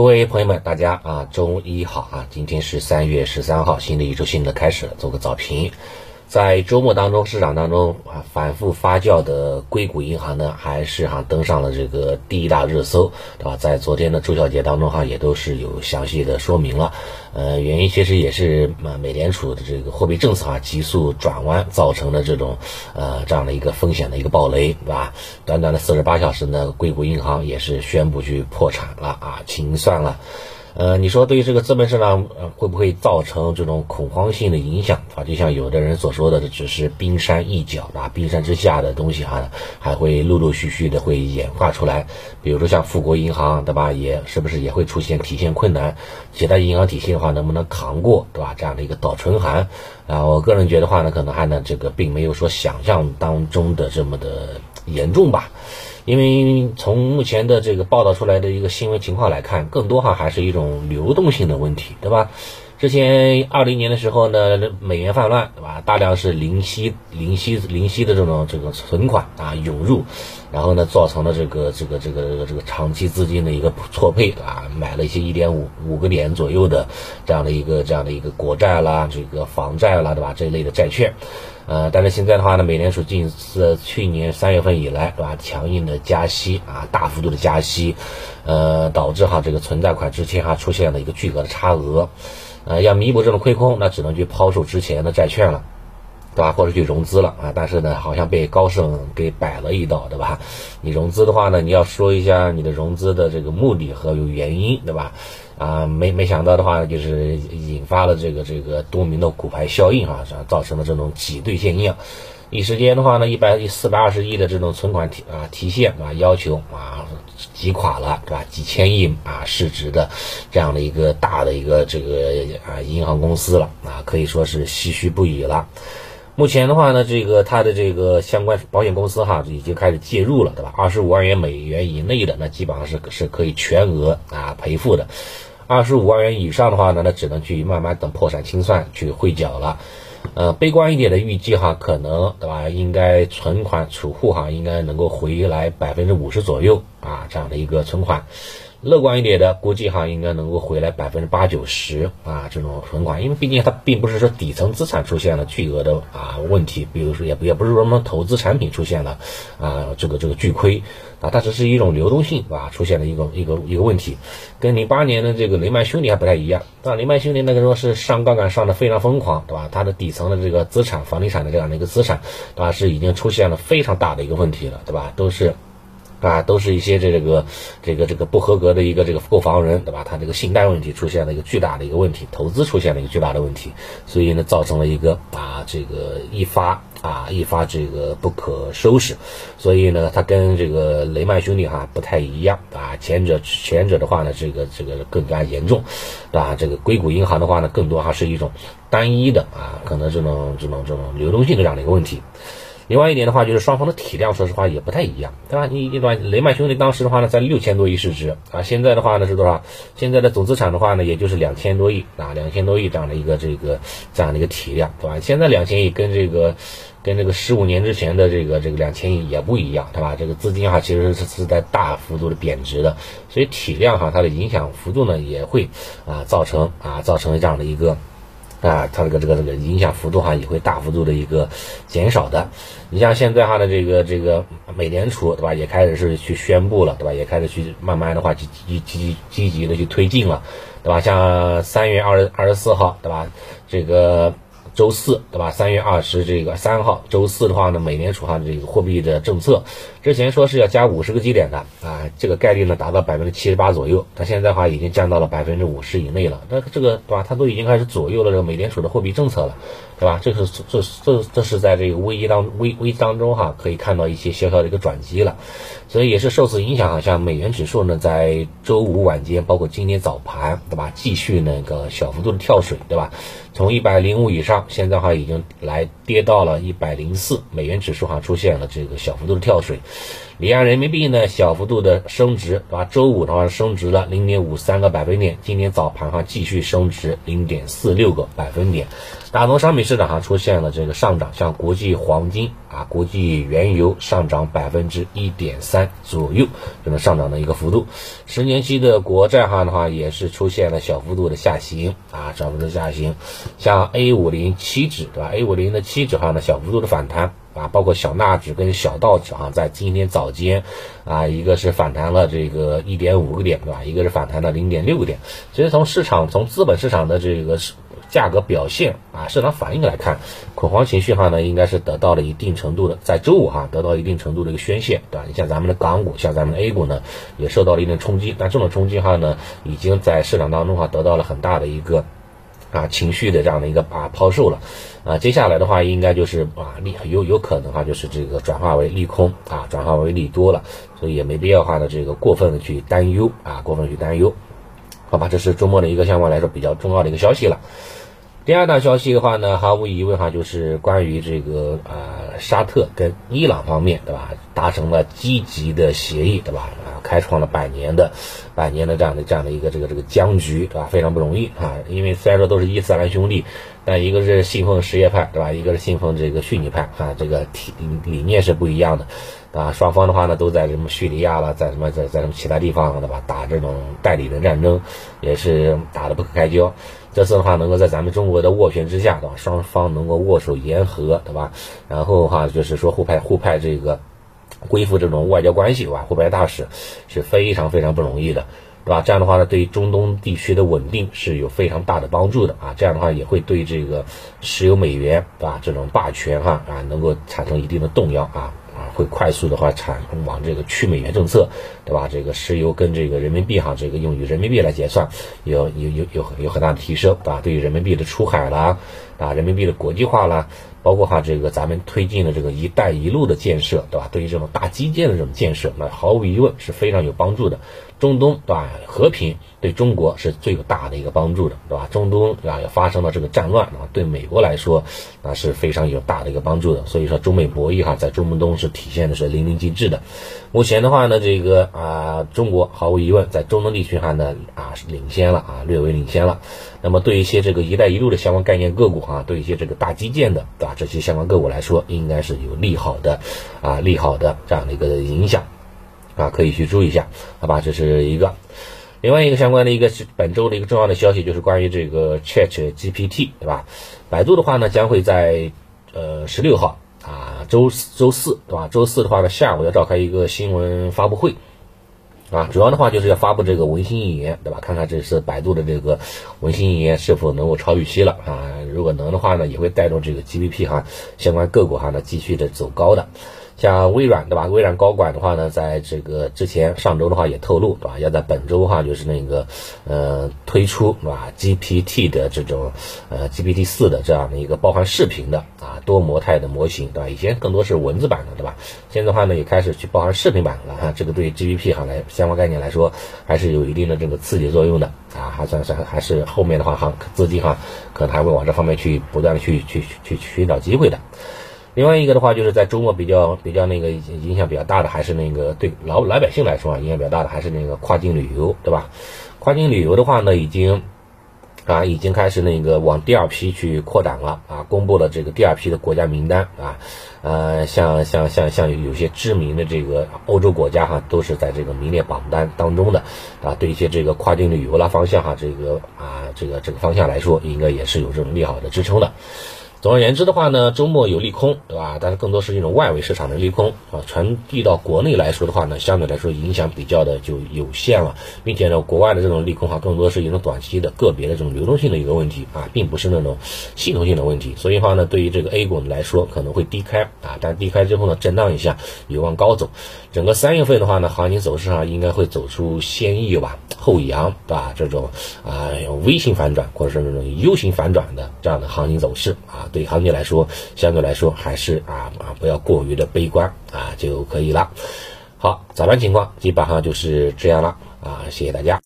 各位朋友们，大家啊，周一好啊！今天是三月十三号，新的一周新的开始了，做个早评。在周末当中，市场当中啊反复发酵的硅谷银行呢，还是哈登上了这个第一大热搜，对吧？在昨天的周小节当中哈，也都是有详细的说明了。呃，原因其实也是啊，美联储的这个货币政策啊急速转弯造成的这种呃这样的一个风险的一个暴雷，对吧？短短的四十八小时呢，硅谷银行也是宣布去破产了啊，清算了。呃，你说对于这个资本市场，呃，会不会造成这种恐慌性的影响啊？就像有的人所说的，这只是冰山一角啊，冰山之下的东西哈，还会陆陆续续的会演化出来。比如说像富国银行，对吧？也是不是也会出现体现困难？其他银行体系的话，能不能扛过，对吧？这样的一个倒春寒啊，我个人觉得话呢，可能还呢，这个并没有说想象当中的这么的严重吧。因为从目前的这个报道出来的一个新闻情况来看，更多哈还是一种流动性的问题，对吧？之前二零年的时候呢，美元泛滥，对吧？大量是零息、零息、零息的这种这个存款啊涌入，然后呢，造成了这个这个这个这个长期资金的一个错配啊，买了一些一点五五个点左右的这样的一个这样的一个国债啦，这个房债啦，对吧？这一类的债券。呃，但是现在的话呢，美联储近自去年三月份以来，对吧，强硬的加息啊，大幅度的加息，呃，导致哈这个存在款之前哈出现了一个巨额的差额，呃，要弥补这种亏空，那只能去抛售之前的债券了。对吧？或者去融资了啊？但是呢，好像被高盛给摆了一道，对吧？你融资的话呢，你要说一下你的融资的这个目的和有原因，对吧？啊，没没想到的话，就是引发了这个这个多名的骨牌效应啊，造成了这种挤兑现象。一时间的话呢，一百四百二十亿的这种存款提啊提现啊要求啊挤垮了，对吧？几千亿啊市值的这样的一个大的一个这个啊银行公司了啊，可以说是唏嘘不已了。目前的话呢，这个它的这个相关保险公司哈已经开始介入了，对吧？二十五万元美元以内的，那基本上是是可以全额啊赔付的；二十五万元以上的话呢，那只能去慢慢等破产清算去汇缴了。呃，悲观一点的预计哈，可能对吧？应该存款储户哈应该能够回来百分之五十左右啊，这样的一个存款。乐观一点的估计哈，应该能够回来百分之八九十啊，这种存款，因为毕竟它并不是说底层资产出现了巨额的啊问题，比如说也也不是说什么投资产品出现了啊这个这个巨亏啊，它只是一种流动性啊出现了一个一个一个问题，跟零八年的这个雷曼兄弟还不太一样，那？雷曼兄弟那个时候是上杠杆上的非常疯狂，对吧？它的底层的这个资产，房地产的这样的一个资产，对吧？是已经出现了非常大的一个问题了，对吧？都是。啊，都是一些这这个这个这个不合格的一个这个购房人，对吧？他这个信贷问题出现了一个巨大的一个问题，投资出现了一个巨大的问题，所以呢，造成了一个啊这个一发啊一发这个不可收拾。所以呢，它跟这个雷曼兄弟哈不太一样啊，前者前者的话呢，这个这个更加严重，对吧？这个硅谷银行的话呢，更多还是一种单一的啊，可能这种这种这种流动性的这样的一个问题。另外一点的话，就是双方的体量，说实话也不太一样，对吧？你一段雷曼兄弟当时的话呢，在六千多亿市值啊，现在的话呢是多少？现在的总资产的话呢，也就是两千多亿啊，两千多亿这样的一个这个这样的一个体量，对吧？现在两千亿跟这个跟这个十五年之前的这个这个两千亿也不一样，对吧？这个资金哈其实是是在大幅度的贬值的，所以体量哈它的影响幅度呢也会啊造成啊造成这样的一个。啊，它这个这个这个影响幅度哈也会大幅度的一个减少的。你像现在哈的这个这个美联储对吧，也开始是去宣布了对吧，也开始去慢慢的话积积积极积极的去推进了，对吧？像三月二十二十四号对吧，这个。周四对吧？三月二十这个三号周四的话呢，美联储哈这个货币的政策，之前说是要加五十个基点的啊，这个概率呢达到百分之七十八左右，它现在的话已经降到了百分之五十以内了。那这个对吧？它都已经开始左右了这个美联储的货币政策了，对吧？这是这这这是在这个危机当危危机当中哈，可以看到一些小小的一个转机了。所以也是受此影响，像美元指数呢，在周五晚间，包括今天早盘，对吧？继续那个小幅度的跳水，对吧？从一百零五以上，现在哈已经来跌到了一百零四，美元指数哈出现了这个小幅度的跳水。离岸人民币呢小幅度的升值，对吧？周五的话升值了零点五三个百分点，今天早盘哈继续升值零点四六个百分点。大宗商品市场上出现了这个上涨，像国际黄金啊、国际原油上涨百分之一点三左右，这么上涨的一个幅度。十年期的国债哈的话也是出现了小幅度的下行啊，小幅度下行。像 A 五零期指对吧？A 五零的期指哈呢小幅度的反弹啊，包括小纳指跟小道指哈，在今天早间啊，一个是反弹了这个一点五个点对吧？一个是反弹了零点六个点。其实从市场从资本市场的这个。价格表现啊，市场反应来看，恐慌情绪哈呢，应该是得到了一定程度的，在周五哈得到一定程度的一个宣泄，对吧？你像咱们的港股，像咱们的 A 股呢，也受到了一定冲击，但这种冲击哈呢，已经在市场当中哈得到了很大的一个啊情绪的这样的一个啊抛售了，啊，接下来的话应该就是啊利有有可能哈就是这个转化为利空啊，转化为利多了，所以也没必要话的这个过分的去担忧啊，过分去担忧，好吧？这是周末的一个相关来说比较重要的一个消息了。第二大消息的话呢，毫无疑问哈，就是关于这个啊沙特跟伊朗方面，对吧？达成了积极的协议，对吧？啊，开创了百年的百年的这样的这样的一个这个这个僵局，对吧？非常不容易啊！因为虽然说都是伊斯兰兄弟，但一个是信奉什叶派，对吧？一个是信奉这个逊尼派啊，这个体理念是不一样的啊。双方的话呢，都在什么叙利亚了，在什么在在什么其他地方，对吧？打这种代理的战争，也是打得不可开交。这次的话，能够在咱们中国的斡旋之下，对吧？双方能够握手言和，对吧？然后的话，就是说互派互派这个恢复这种外交关系，对吧？互派大使是非常非常不容易的，对吧？这样的话呢，对于中东地区的稳定是有非常大的帮助的啊！这样的话也会对这个石油美元，对吧？这种霸权哈啊，能够产生一定的动摇啊。会快速的话产往这个去美元政策，对吧？这个石油跟这个人民币哈，这个用于人民币来结算，有有有有有很大的提升，对吧？对于人民币的出海啦，啊，人民币的国际化啦，包括哈这个咱们推进的这个“一带一路”的建设，对吧？对于这种大基建的这种建设，那毫无疑问是非常有帮助的。中东对吧？和平对中国是最有大的一个帮助的，对吧？中东对吧？要发生了这个战乱啊，对美国来说那是非常有大的一个帮助的。所以说，中美博弈哈，在中东是体现的是淋漓尽致的。目前的话呢，这个啊，中国毫无疑问在中东地区哈呢啊领先了啊，略微领先了。那么对一些这个“一带一路”的相关概念个股啊，对一些这个大基建的对吧？这些相关个股来说，应该是有利好的啊，利好的这样的一个影响。啊，可以去注意一下，好吧？这是一个，另外一个相关的一个是本周的一个重要的消息，就是关于这个 Chat GPT，对吧？百度的话呢，将会在呃十六号啊，周周四，对吧？周四的话呢，下午要召开一个新闻发布会，啊，主要的话就是要发布这个文心一言，对吧？看看这次百度的这个文心一言是否能够超预期了啊？如果能的话呢，也会带动这个 GDP 哈相关个股哈呢继续的走高的。像微软对吧？微软高管的话呢，在这个之前上周的话也透露对吧？要在本周的话就是那个呃推出对吧？GPT 的这种呃 GPT 四的这样的一个包含视频的啊多模态的模型对吧？以前更多是文字版的对吧？现在的话呢也开始去包含视频版了哈。这个对 GPT 哈来相关概念来说还是有一定的这个刺激作用的啊，还算是还是后面的话哈资金哈可能还会往这方面去不断的去去去寻找机会的。另外一个的话，就是在周末比较比较那个影响比较大的，还是那个对老老百姓来说啊，影响比较大的还是那个跨境旅游，对吧？跨境旅游的话呢，已经啊已经开始那个往第二批去扩展了啊，公布了这个第二批的国家名单啊，呃，像像像像有些知名的这个欧洲国家哈，都是在这个名列榜单当中的啊，对一些这个跨境旅游啦方向哈，这个啊这个这个方向来说，应该也是有这种利好的支撑的。总而言之的话呢，周末有利空，对吧？但是更多是一种外围市场的利空啊，传递到国内来说的话呢，相对来说影响比较的就有限了，并且呢，国外的这种利空哈，更多是一种短期的个别的这种流动性的一个问题啊，并不是那种系统性的问题。所以话呢，对于这个 A 股来说，可能会低开啊，但低开之后呢，震荡一下，有望高走。整个三月份的话呢，行情走势上应该会走出先抑吧，后扬，对吧？这种啊微型反转或者是那种 U 型反转的这样的行情走势啊。对行情来说，相对来说还是啊啊不要过于的悲观啊就可以了。好，早盘情况基本上就是这样了啊，谢谢大家。